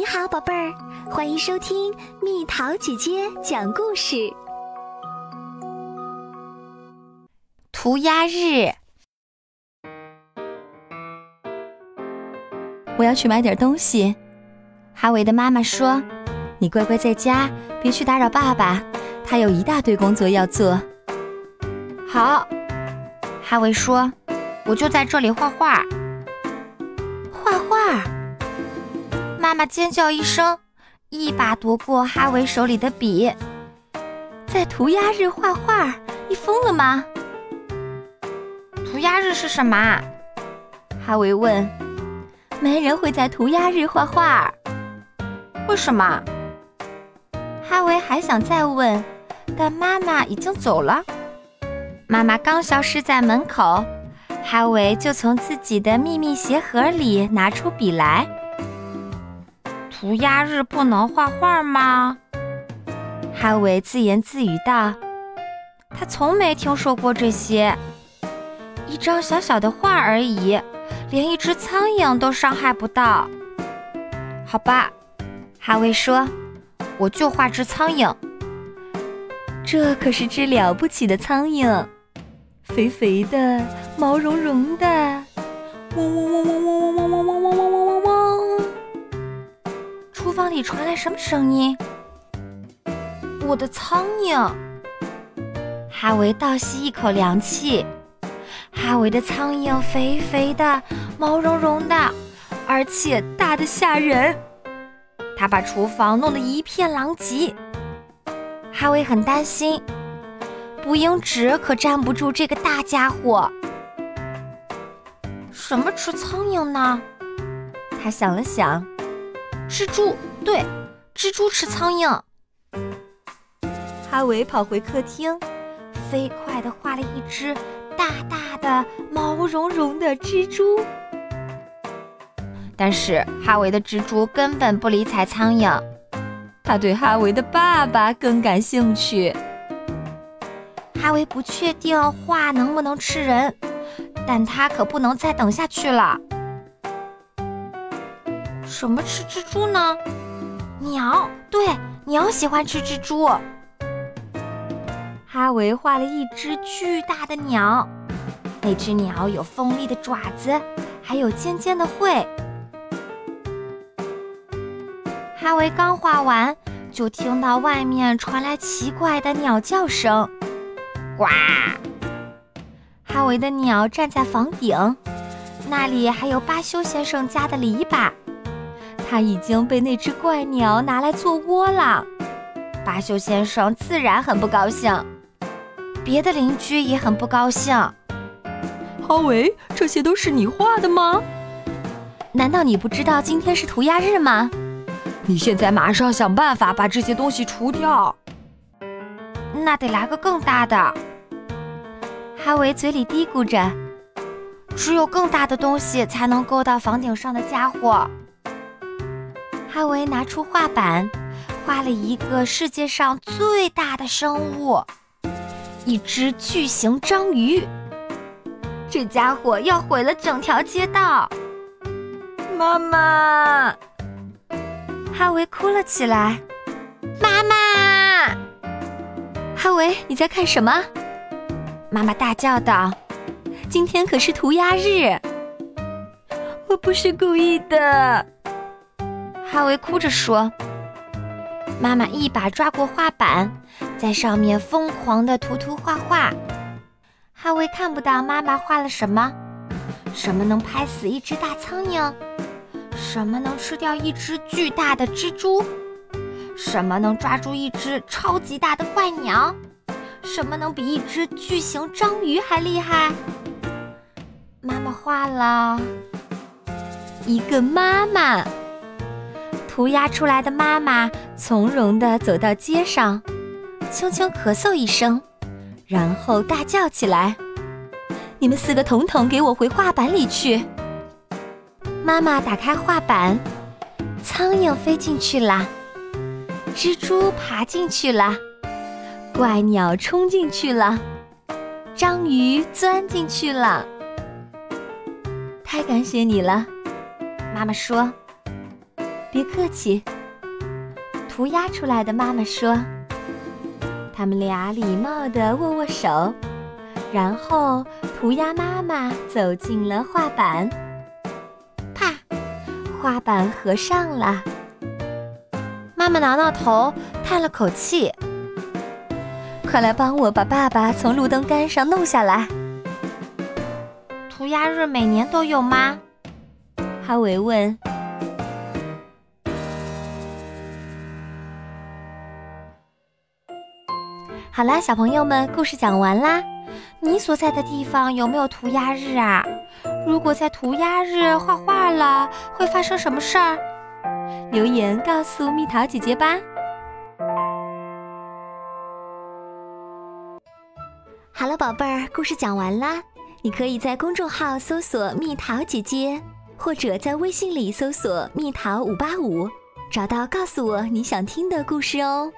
你好，宝贝儿，欢迎收听蜜桃姐姐讲故事。涂鸦日，我要去买点东西。哈维的妈妈说：“你乖乖在家，别去打扰爸爸，他有一大堆工作要做。”好，哈维说：“我就在这里画画。”画画！妈妈尖叫一声，一把夺过哈维手里的笔，在涂鸦日画画？你疯了吗？涂鸦日是什么？哈维问。没人会在涂鸦日画画。为什么？哈维还想再问，但妈妈已经走了。妈妈刚消失在门口，哈维就从自己的秘密鞋盒里拿出笔来。涂鸦日不能画画吗？哈维自言自语道：“他从没听说过这些。一张小小的画而已，连一只苍蝇都伤害不到。”好吧，哈维说：“我就画只苍蝇。这可是只了不起的苍蝇，肥肥的，毛茸茸的，嗡嗡嗡嗡嗡嗡嗡嗡嗡嗡嗡嗡。”厨房里传来什么声音？我的苍蝇！哈维倒吸一口凉气。哈维的苍蝇肥肥的，毛茸茸的，而且大的吓人。他把厨房弄得一片狼藉。哈维很担心，捕蝇纸可站不住这个大家伙。什么吃苍蝇呢？他想了想。蜘蛛，对，蜘蛛吃苍蝇。哈维跑回客厅，飞快地画了一只大大的、毛茸茸的蜘蛛。但是哈维的蜘蛛根本不理睬苍蝇，他对哈维的爸爸更感兴趣。哈维不确定画能不能吃人，但他可不能再等下去了。什么吃蜘蛛呢？鸟，对，鸟喜欢吃蜘蛛。哈维画了一只巨大的鸟，那只鸟有锋利的爪子，还有尖尖的喙。哈维刚画完，就听到外面传来奇怪的鸟叫声，呱！哈维的鸟站在房顶，那里还有巴修先生家的篱笆。他已经被那只怪鸟拿来做窝了，巴修先生自然很不高兴，别的邻居也很不高兴。哈维，这些都是你画的吗？难道你不知道今天是涂鸦日吗？你现在马上想办法把这些东西除掉。那得来个更大的。哈维嘴里嘀咕着，只有更大的东西才能够到房顶上的家伙。哈维拿出画板，画了一个世界上最大的生物——一只巨型章鱼。这家伙要毁了整条街道！妈妈，哈维哭了起来。妈妈，哈维，你在看什么？妈妈大叫道：“今天可是涂鸦日！”我不是故意的。哈维哭着说：“妈妈一把抓过画板，在上面疯狂地涂涂画画。哈维看不到妈妈画了什么，什么能拍死一只大苍蝇，什么能吃掉一只巨大的蜘蛛，什么能抓住一只超级大的怪鸟，什么能比一只巨型章鱼还厉害。妈妈画了一个妈妈。”涂鸦出来的妈妈从容地走到街上，轻轻咳嗽一声，然后大叫起来：“你们四个统统给我回画板里去！”妈妈打开画板，苍蝇飞进去了，蜘蛛爬进去了，怪鸟冲进去了，章鱼钻进去了。太感谢你了，妈妈说。别客气。”涂鸦出来的妈妈说。他们俩礼貌地握握手，然后涂鸦妈妈走进了画板。啪，画板合上了。妈妈挠挠头，叹了口气：“快来帮我把爸爸从路灯杆上弄下来。”涂鸦日每年都有吗？哈维问。好啦，小朋友们，故事讲完啦。你所在的地方有没有涂鸦日啊？如果在涂鸦日画画了，会发生什么事儿？留言告诉蜜桃姐姐吧。好了，宝贝儿，故事讲完啦。你可以在公众号搜索“蜜桃姐姐”，或者在微信里搜索“蜜桃五八五”，找到告诉我你想听的故事哦。